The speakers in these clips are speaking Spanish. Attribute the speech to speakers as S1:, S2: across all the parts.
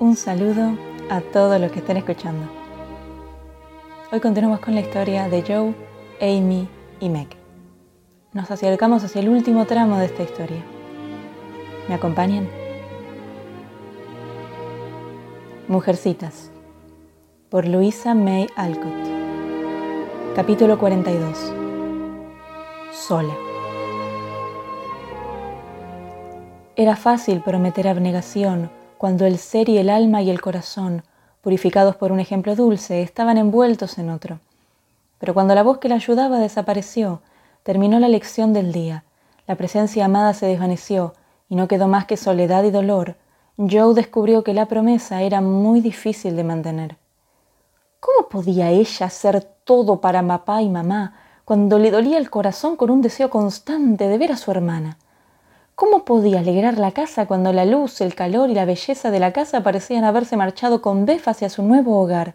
S1: Un saludo a todos los que estén escuchando. Hoy continuamos con la historia de Joe, Amy y Meg. Nos acercamos hacia el último tramo de esta historia. ¿Me acompañan? Mujercitas, por Luisa May Alcott. Capítulo 42. Sola. Era fácil prometer abnegación cuando el ser y el alma y el corazón, purificados por un ejemplo dulce, estaban envueltos en otro. Pero cuando la voz que la ayudaba desapareció, terminó la lección del día, la presencia amada se desvaneció y no quedó más que soledad y dolor, Joe descubrió que la promesa era muy difícil de mantener. ¿Cómo podía ella hacer todo para papá y mamá cuando le dolía el corazón con un deseo constante de ver a su hermana? ¿Cómo podía alegrar la casa cuando la luz, el calor y la belleza de la casa parecían haberse marchado con Bef hacia su nuevo hogar?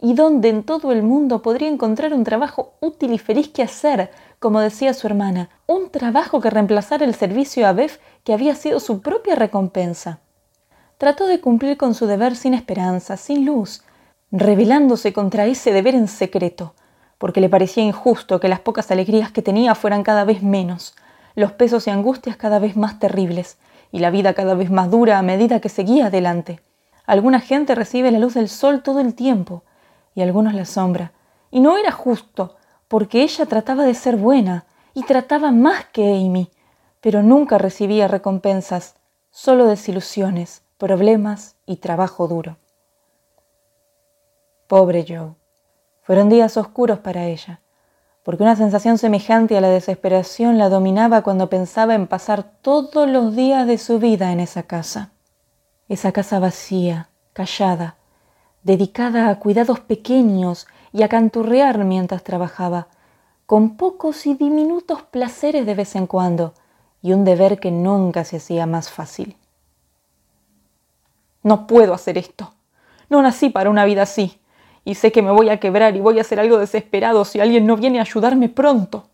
S1: ¿Y dónde en todo el mundo podría encontrar un trabajo útil y feliz que hacer, como decía su hermana, un trabajo que reemplazara el servicio a Bef que había sido su propia recompensa? Trató de cumplir con su deber sin esperanza, sin luz, rebelándose contra ese deber en secreto, porque le parecía injusto que las pocas alegrías que tenía fueran cada vez menos, los pesos y angustias cada vez más terribles, y la vida cada vez más dura a medida que seguía adelante. Alguna gente recibe la luz del sol todo el tiempo, y algunos la sombra. Y no era justo, porque ella trataba de ser buena, y trataba más que Amy, pero nunca recibía recompensas, solo desilusiones, problemas y trabajo duro. Pobre Joe. Fueron días oscuros para ella porque una sensación semejante a la desesperación la dominaba cuando pensaba en pasar todos los días de su vida en esa casa. Esa casa vacía, callada, dedicada a cuidados pequeños y a canturrear mientras trabajaba, con pocos y diminutos placeres de vez en cuando, y un deber que nunca se hacía más fácil. No puedo hacer esto. No nací para una vida así y sé que me voy a quebrar y voy a hacer algo desesperado si alguien no viene a ayudarme pronto.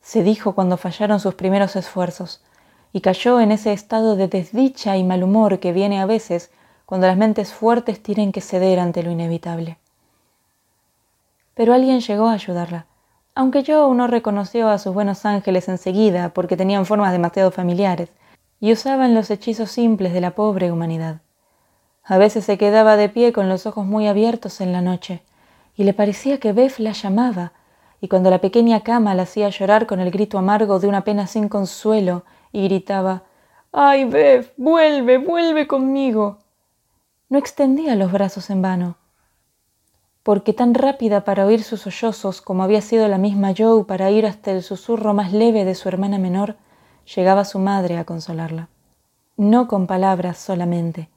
S1: Se dijo cuando fallaron sus primeros esfuerzos, y cayó en ese estado de desdicha y mal humor que viene a veces cuando las mentes fuertes tienen que ceder ante lo inevitable. Pero alguien llegó a ayudarla, aunque yo no reconoció a sus buenos ángeles enseguida porque tenían formas demasiado familiares y usaban los hechizos simples de la pobre humanidad. A veces se quedaba de pie con los ojos muy abiertos en la noche, y le parecía que Beth la llamaba, y cuando la pequeña cama la hacía llorar con el grito amargo de una pena sin consuelo, y gritaba Ay, Beth, vuelve, vuelve conmigo. No extendía los brazos en vano, porque tan rápida para oír sus sollozos como había sido la misma Joe para ir hasta el susurro más leve de su hermana menor, llegaba su madre a consolarla. No con palabras solamente,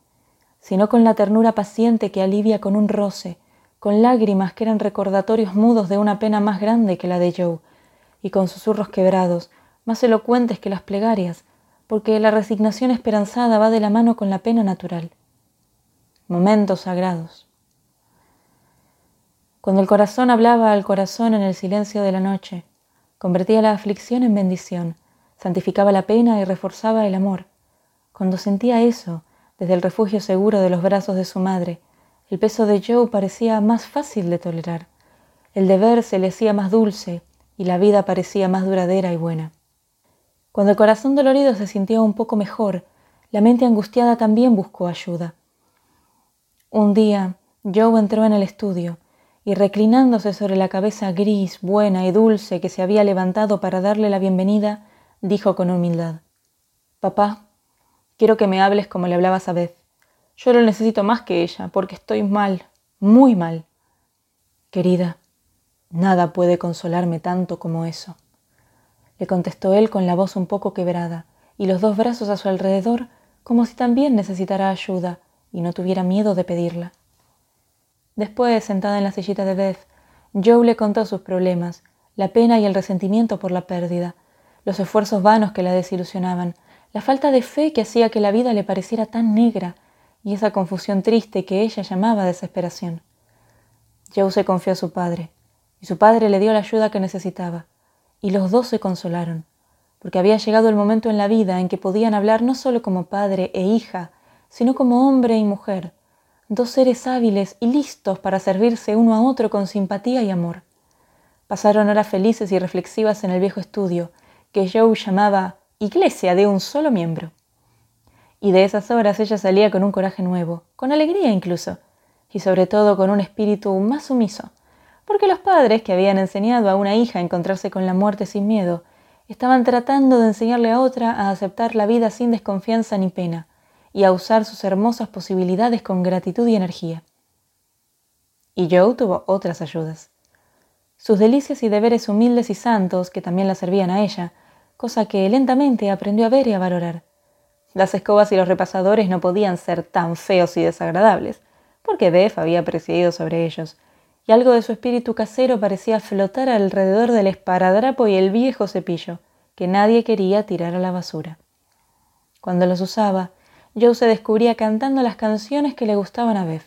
S1: sino con la ternura paciente que alivia con un roce, con lágrimas que eran recordatorios mudos de una pena más grande que la de Joe, y con susurros quebrados, más elocuentes que las plegarias, porque la resignación esperanzada va de la mano con la pena natural. Momentos sagrados. Cuando el corazón hablaba al corazón en el silencio de la noche, convertía la aflicción en bendición, santificaba la pena y reforzaba el amor. Cuando sentía eso, desde el refugio seguro de los brazos de su madre, el peso de Joe parecía más fácil de tolerar. El deber se le hacía más dulce y la vida parecía más duradera y buena. Cuando el corazón dolorido se sintió un poco mejor, la mente angustiada también buscó ayuda. Un día, Joe entró en el estudio y reclinándose sobre la cabeza gris, buena y dulce que se había levantado para darle la bienvenida, dijo con humildad, Papá, Quiero que me hables como le hablabas a Beth. Yo lo necesito más que ella, porque estoy mal, muy mal. Querida, nada puede consolarme tanto como eso. Le contestó él con la voz un poco quebrada y los dos brazos a su alrededor, como si también necesitara ayuda y no tuviera miedo de pedirla. Después, sentada en la sillita de Beth, Joe le contó sus problemas, la pena y el resentimiento por la pérdida, los esfuerzos vanos que la desilusionaban, la falta de fe que hacía que la vida le pareciera tan negra y esa confusión triste que ella llamaba desesperación. Joe se confió a su padre, y su padre le dio la ayuda que necesitaba, y los dos se consolaron, porque había llegado el momento en la vida en que podían hablar no solo como padre e hija, sino como hombre y mujer, dos seres hábiles y listos para servirse uno a otro con simpatía y amor. Pasaron horas felices y reflexivas en el viejo estudio, que Joe llamaba iglesia de un solo miembro. Y de esas horas ella salía con un coraje nuevo, con alegría incluso, y sobre todo con un espíritu más sumiso, porque los padres que habían enseñado a una hija a encontrarse con la muerte sin miedo, estaban tratando de enseñarle a otra a aceptar la vida sin desconfianza ni pena, y a usar sus hermosas posibilidades con gratitud y energía. Y Joe tuvo otras ayudas. Sus delicias y deberes humildes y santos, que también la servían a ella, cosa que lentamente aprendió a ver y a valorar. Las escobas y los repasadores no podían ser tan feos y desagradables, porque Beth había presidido sobre ellos, y algo de su espíritu casero parecía flotar alrededor del esparadrapo y el viejo cepillo, que nadie quería tirar a la basura. Cuando los usaba, Joe se descubría cantando las canciones que le gustaban a Beth,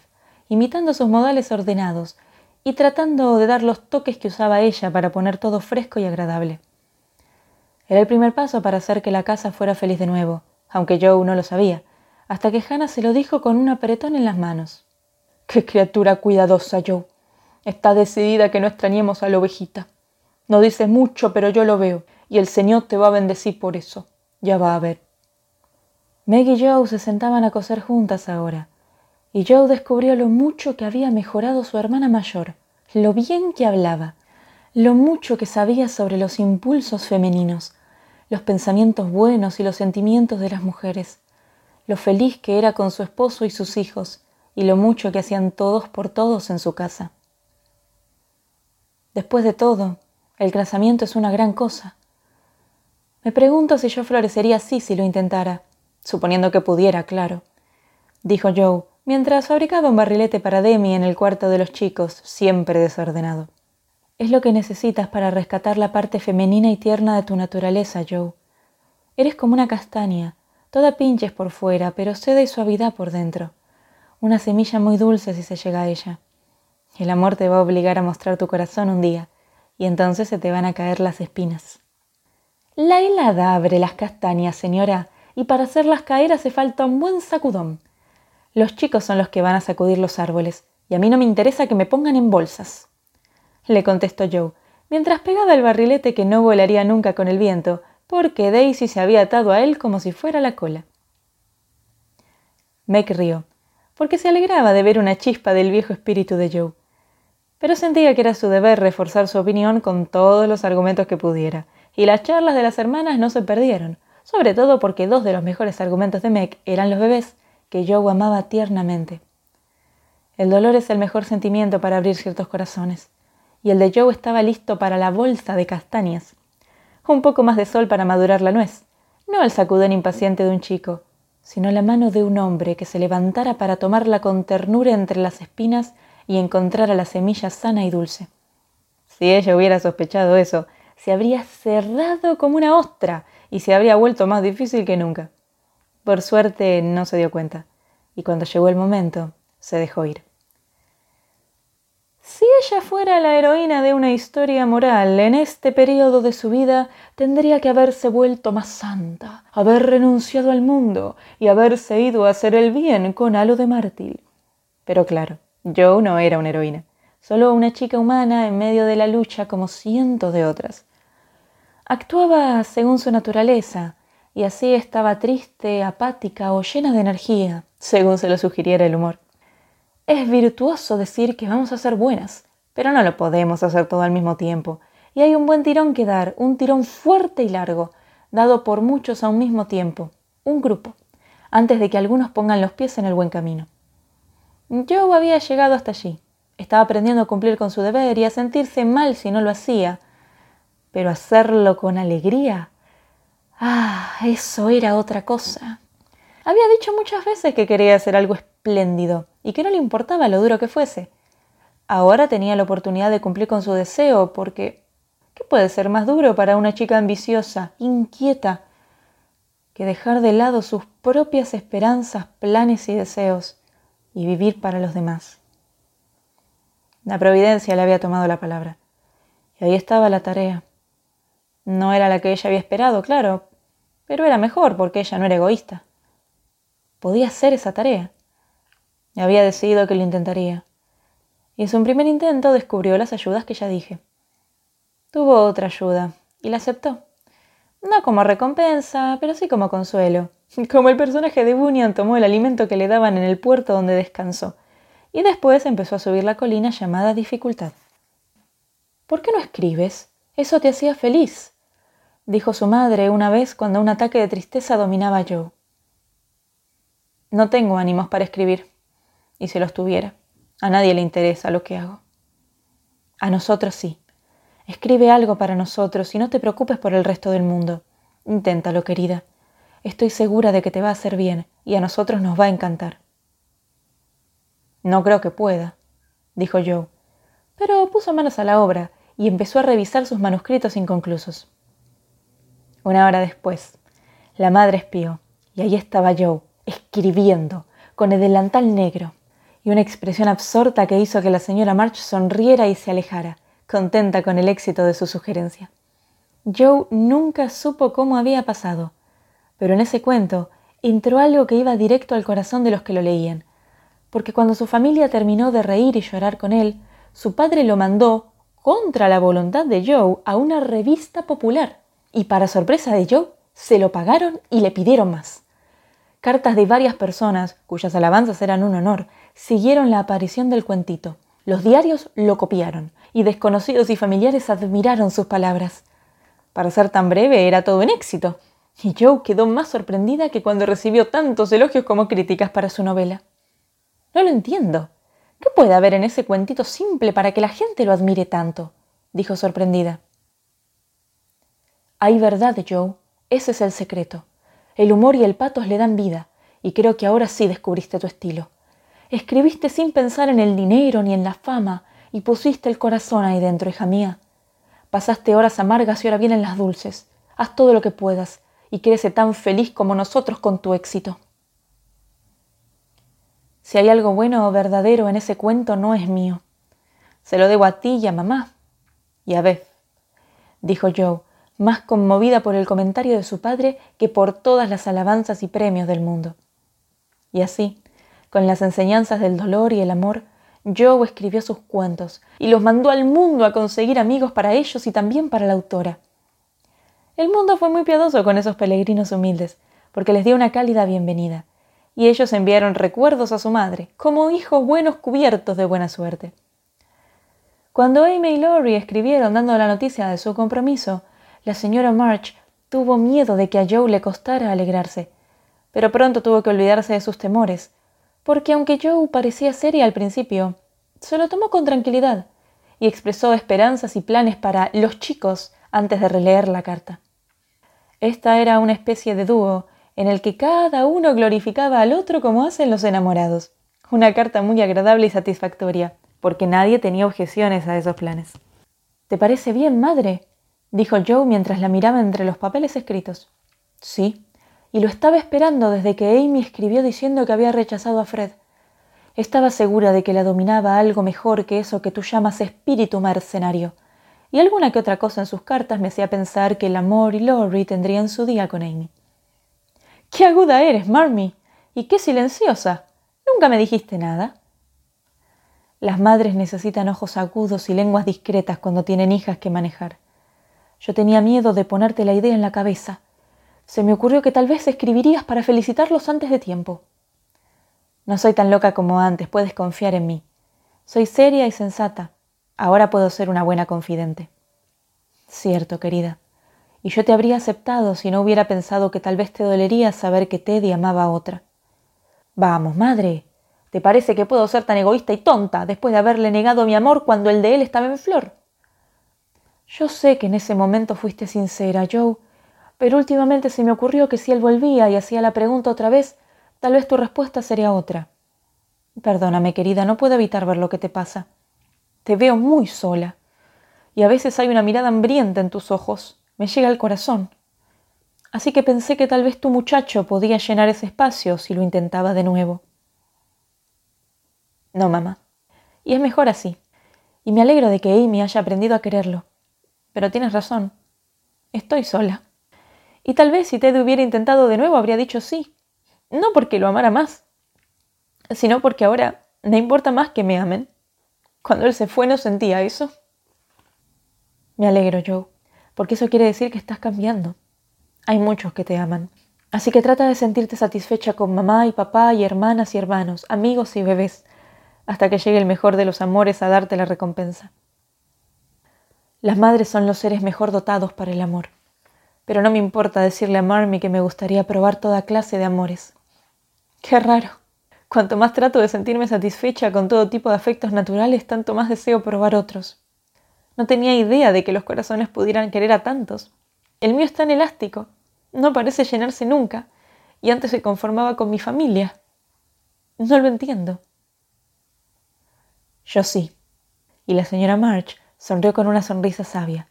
S1: imitando sus modales ordenados y tratando de dar los toques que usaba ella para poner todo fresco y agradable. Era el primer paso para hacer que la casa fuera feliz de nuevo, aunque Joe no lo sabía, hasta que Hannah se lo dijo con un apretón en las manos. ¡Qué criatura cuidadosa, Joe! Está decidida que no extrañemos a la ovejita. No dices mucho, pero yo lo veo, y el Señor te va a bendecir por eso. Ya va a ver. Meg y Joe se sentaban a coser juntas ahora, y Joe descubrió lo mucho que había mejorado su hermana mayor, lo bien que hablaba, lo mucho que sabía sobre los impulsos femeninos, los pensamientos buenos y los sentimientos de las mujeres, lo feliz que era con su esposo y sus hijos, y lo mucho que hacían todos por todos en su casa. Después de todo, el casamiento es una gran cosa. Me pregunto si yo florecería así si lo intentara, suponiendo que pudiera, claro, dijo Joe, mientras fabricaba un barrilete para Demi en el cuarto de los chicos, siempre desordenado. Es lo que necesitas para rescatar la parte femenina y tierna de tu naturaleza, Joe. Eres como una castaña, toda pinches por fuera, pero seda y suavidad por dentro una semilla muy dulce si se llega a ella. El amor te va a obligar a mostrar tu corazón un día, y entonces se te van a caer las espinas. La helada abre las castañas, señora, y para hacerlas caer hace falta un buen sacudón. Los chicos son los que van a sacudir los árboles, y a mí no me interesa que me pongan en bolsas. Le contestó Joe, mientras pegaba el barrilete que no volaría nunca con el viento, porque Daisy se había atado a él como si fuera la cola. Meg rió porque se alegraba de ver una chispa del viejo espíritu de Joe. Pero sentía que era su deber reforzar su opinión con todos los argumentos que pudiera, y las charlas de las hermanas no se perdieron, sobre todo porque dos de los mejores argumentos de Meg eran los bebés, que Joe amaba tiernamente. El dolor es el mejor sentimiento para abrir ciertos corazones, y el de Joe estaba listo para la bolsa de castañas. Un poco más de sol para madurar la nuez, no el sacudón impaciente de un chico, sino la mano de un hombre que se levantara para tomarla con ternura entre las espinas y encontrar a la semilla sana y dulce. Si ella hubiera sospechado eso, se habría cerrado como una ostra y se habría vuelto más difícil que nunca. Por suerte no se dio cuenta, y cuando llegó el momento, se dejó ir. Si ella fuera la heroína de una historia moral en este periodo de su vida, tendría que haberse vuelto más santa, haber renunciado al mundo y haberse ido a hacer el bien con halo de mártir. Pero claro, Joe no era una heroína, solo una chica humana en medio de la lucha como cientos de otras. Actuaba según su naturaleza, y así estaba triste, apática o llena de energía, según se lo sugiriera el humor. Es virtuoso decir que vamos a ser buenas, pero no lo podemos hacer todo al mismo tiempo. Y hay un buen tirón que dar, un tirón fuerte y largo, dado por muchos a un mismo tiempo, un grupo, antes de que algunos pongan los pies en el buen camino. Yo había llegado hasta allí. Estaba aprendiendo a cumplir con su deber y a sentirse mal si no lo hacía. Pero hacerlo con alegría. Ah, eso era otra cosa. Había dicho muchas veces que quería hacer algo y que no le importaba lo duro que fuese. Ahora tenía la oportunidad de cumplir con su deseo porque ¿qué puede ser más duro para una chica ambiciosa, inquieta, que dejar de lado sus propias esperanzas, planes y deseos y vivir para los demás? La providencia le había tomado la palabra. Y ahí estaba la tarea. No era la que ella había esperado, claro, pero era mejor porque ella no era egoísta. podía hacer esa tarea. Había decidido que lo intentaría. Y en su primer intento descubrió las ayudas que ya dije. Tuvo otra ayuda y la aceptó. No como recompensa, pero sí como consuelo. Como el personaje de Bunyan tomó el alimento que le daban en el puerto donde descansó, y después empezó a subir la colina llamada dificultad. ¿Por qué no escribes? Eso te hacía feliz, dijo su madre una vez cuando un ataque de tristeza dominaba a Joe. No tengo ánimos para escribir, y si los tuviera, a nadie le interesa lo que hago. A nosotros sí. Escribe algo para nosotros y no te preocupes por el resto del mundo. Inténtalo, querida. Estoy segura de que te va a hacer bien y a nosotros nos va a encantar. No creo que pueda, dijo Joe, pero puso manos a la obra y empezó a revisar sus manuscritos inconclusos. Una hora después, la madre espió y ahí estaba Joe, escribiendo, con el delantal negro y una expresión absorta que hizo que la señora March sonriera y se alejara, contenta con el éxito de su sugerencia. Joe nunca supo cómo había pasado, pero en ese cuento entró algo que iba directo al corazón de los que lo leían, porque cuando su familia terminó de reír y llorar con él, su padre lo mandó, contra la voluntad de Joe, a una revista popular, y para sorpresa de Joe, se lo pagaron y le pidieron más. Cartas de varias personas, cuyas alabanzas eran un honor, siguieron la aparición del cuentito. Los diarios lo copiaron, y desconocidos y familiares admiraron sus palabras. Para ser tan breve era todo un éxito, y Joe quedó más sorprendida que cuando recibió tantos elogios como críticas para su novela. No lo entiendo. ¿Qué puede haber en ese cuentito simple para que la gente lo admire tanto? dijo sorprendida. Hay verdad, Joe. Ese es el secreto. El humor y el patos le dan vida, y creo que ahora sí descubriste tu estilo. Escribiste sin pensar en el dinero ni en la fama, y pusiste el corazón ahí dentro, hija mía. Pasaste horas amargas y ahora vienen las dulces. Haz todo lo que puedas, y crece tan feliz como nosotros con tu éxito. Si hay algo bueno o verdadero en ese cuento, no es mío. Se lo debo a ti y a mamá. Y a Beth, dijo Joe, más conmovida por el comentario de su padre que por todas las alabanzas y premios del mundo. Y así, con las enseñanzas del dolor y el amor, Joe escribió sus cuentos y los mandó al mundo a conseguir amigos para ellos y también para la autora. El mundo fue muy piadoso con esos peregrinos humildes, porque les dio una cálida bienvenida, y ellos enviaron recuerdos a su madre, como hijos buenos cubiertos de buena suerte. Cuando Amy y Laurie escribieron dando la noticia de su compromiso, la señora March tuvo miedo de que a Joe le costara alegrarse, pero pronto tuvo que olvidarse de sus temores, porque aunque Joe parecía seria al principio, se lo tomó con tranquilidad y expresó esperanzas y planes para los chicos antes de releer la carta. Esta era una especie de dúo en el que cada uno glorificaba al otro como hacen los enamorados. Una carta muy agradable y satisfactoria, porque nadie tenía objeciones a esos planes. ¿Te parece bien, madre? dijo Joe mientras la miraba entre los papeles escritos. Sí, y lo estaba esperando desde que Amy escribió diciendo que había rechazado a Fred. Estaba segura de que la dominaba algo mejor que eso que tú llamas espíritu mercenario y alguna que otra cosa en sus cartas me hacía pensar que el amor y Laurie tendrían su día con Amy. ¡Qué aguda eres, Marmy! ¡Y qué silenciosa! Nunca me dijiste nada. Las madres necesitan ojos agudos y lenguas discretas cuando tienen hijas que manejar. Yo tenía miedo de ponerte la idea en la cabeza. Se me ocurrió que tal vez escribirías para felicitarlos antes de tiempo. No soy tan loca como antes, puedes confiar en mí. Soy seria y sensata. Ahora puedo ser una buena confidente. Cierto, querida. Y yo te habría aceptado si no hubiera pensado que tal vez te dolería saber que Teddy amaba a otra. Vamos, madre. ¿Te parece que puedo ser tan egoísta y tonta después de haberle negado mi amor cuando el de él estaba en flor? Yo sé que en ese momento fuiste sincera, Joe, pero últimamente se me ocurrió que si él volvía y hacía la pregunta otra vez, tal vez tu respuesta sería otra. Perdóname, querida, no puedo evitar ver lo que te pasa. Te veo muy sola. Y a veces hay una mirada hambrienta en tus ojos. Me llega al corazón. Así que pensé que tal vez tu muchacho podía llenar ese espacio si lo intentaba de nuevo. No, mamá. Y es mejor así. Y me alegro de que Amy haya aprendido a quererlo. Pero tienes razón. Estoy sola. Y tal vez si Ted hubiera intentado de nuevo habría dicho sí. No porque lo amara más, sino porque ahora me importa más que me amen. Cuando él se fue no sentía eso. Me alegro, Joe, porque eso quiere decir que estás cambiando. Hay muchos que te aman. Así que trata de sentirte satisfecha con mamá y papá y hermanas y hermanos, amigos y bebés, hasta que llegue el mejor de los amores a darte la recompensa. Las madres son los seres mejor dotados para el amor, pero no me importa decirle a Marmy que me gustaría probar toda clase de amores. Qué raro. Cuanto más trato de sentirme satisfecha con todo tipo de afectos naturales, tanto más deseo probar otros. No tenía idea de que los corazones pudieran querer a tantos. El mío es tan elástico, no parece llenarse nunca, y antes se conformaba con mi familia. No lo entiendo. Yo sí. Y la señora March sonrió con una sonrisa sabia,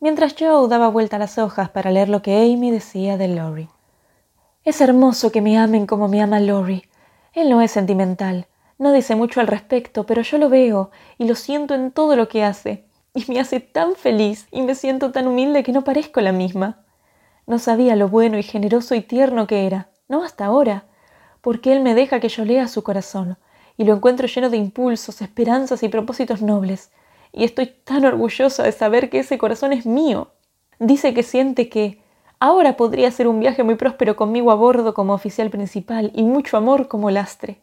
S1: mientras Joe daba vuelta las hojas para leer lo que Amy decía de Lori. Es hermoso que me amen como me ama Lori. Él no es sentimental, no dice mucho al respecto, pero yo lo veo y lo siento en todo lo que hace, y me hace tan feliz y me siento tan humilde que no parezco la misma. No sabía lo bueno y generoso y tierno que era, no hasta ahora, porque él me deja que yo lea su corazón, y lo encuentro lleno de impulsos, esperanzas y propósitos nobles, y estoy tan orgullosa de saber que ese corazón es mío. Dice que siente que ahora podría ser un viaje muy próspero conmigo a bordo como oficial principal y mucho amor como lastre.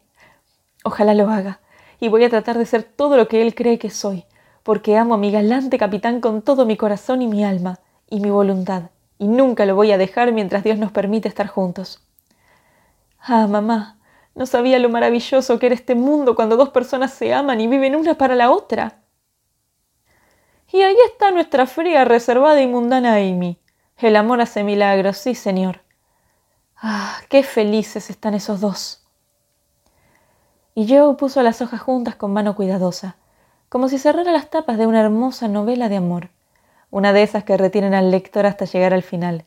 S1: Ojalá lo haga, y voy a tratar de ser todo lo que él cree que soy, porque amo a mi galante capitán con todo mi corazón y mi alma, y mi voluntad, y nunca lo voy a dejar mientras Dios nos permite estar juntos. Ah, mamá, no sabía lo maravilloso que era este mundo cuando dos personas se aman y viven una para la otra. Y ahí está nuestra fría, reservada y mundana Amy. El amor hace milagros, sí, señor. Ah, qué felices están esos dos. Y Joe puso las hojas juntas con mano cuidadosa, como si cerrara las tapas de una hermosa novela de amor, una de esas que retienen al lector hasta llegar al final,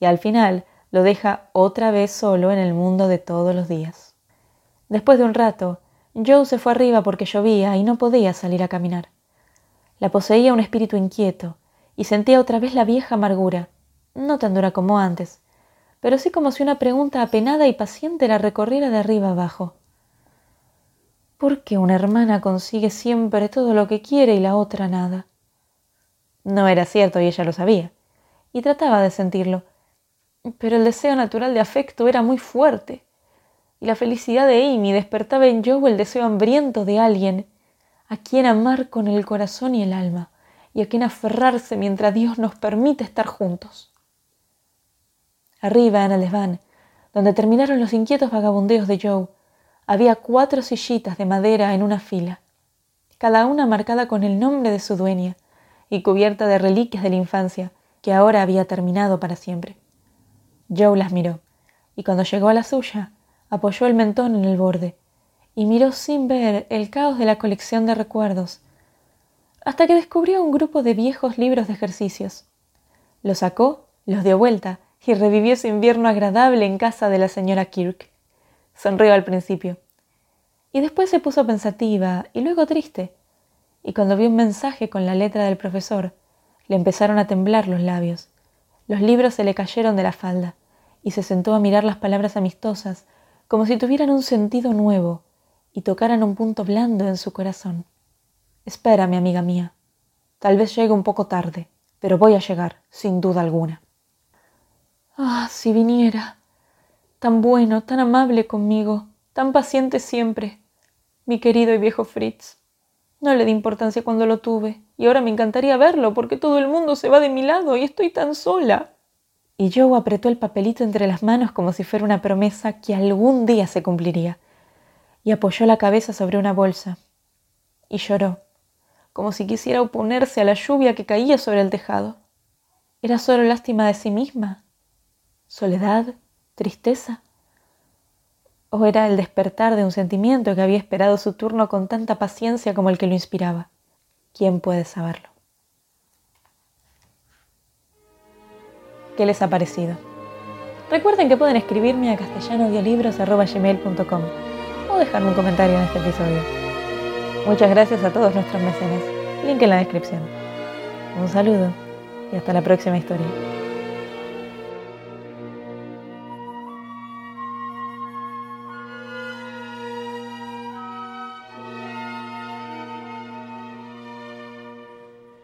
S1: y al final lo deja otra vez solo en el mundo de todos los días. Después de un rato, Joe se fue arriba porque llovía y no podía salir a caminar. La poseía un espíritu inquieto, y sentía otra vez la vieja amargura, no tan dura como antes, pero sí como si una pregunta apenada y paciente la recorriera de arriba abajo. ¿Por qué una hermana consigue siempre todo lo que quiere y la otra nada? No era cierto y ella lo sabía, y trataba de sentirlo, pero el deseo natural de afecto era muy fuerte, y la felicidad de Amy despertaba en Joe el deseo hambriento de alguien a quien amar con el corazón y el alma, y a quien aferrarse mientras Dios nos permite estar juntos. Arriba, en el desván, donde terminaron los inquietos vagabundeos de Joe, había cuatro sillitas de madera en una fila, cada una marcada con el nombre de su dueña y cubierta de reliquias de la infancia que ahora había terminado para siempre. Joe las miró, y cuando llegó a la suya, apoyó el mentón en el borde y miró sin ver el caos de la colección de recuerdos, hasta que descubrió un grupo de viejos libros de ejercicios. Los sacó, los dio vuelta y revivió su invierno agradable en casa de la señora Kirk. Sonrió al principio, y después se puso pensativa y luego triste, y cuando vio un mensaje con la letra del profesor, le empezaron a temblar los labios. Los libros se le cayeron de la falda, y se sentó a mirar las palabras amistosas como si tuvieran un sentido nuevo y tocaran un punto blando en su corazón. Espérame, amiga mía. Tal vez llegue un poco tarde, pero voy a llegar, sin duda alguna. Ah, si viniera. Tan bueno, tan amable conmigo, tan paciente siempre. Mi querido y viejo Fritz. No le di importancia cuando lo tuve, y ahora me encantaría verlo porque todo el mundo se va de mi lado y estoy tan sola. Y Joe apretó el papelito entre las manos como si fuera una promesa que algún día se cumpliría y apoyó la cabeza sobre una bolsa. Y lloró, como si quisiera oponerse a la lluvia que caía sobre el tejado. ¿Era solo lástima de sí misma? ¿Soledad? ¿Tristeza? ¿O era el despertar de un sentimiento que había esperado su turno con tanta paciencia como el que lo inspiraba? ¿Quién puede saberlo? ¿Qué les ha parecido? Recuerden que pueden escribirme a castellanoaudiolibros.com o dejarme un comentario en este episodio. Muchas gracias a todos nuestros mecenas. Link en la descripción. Un saludo y hasta la próxima historia.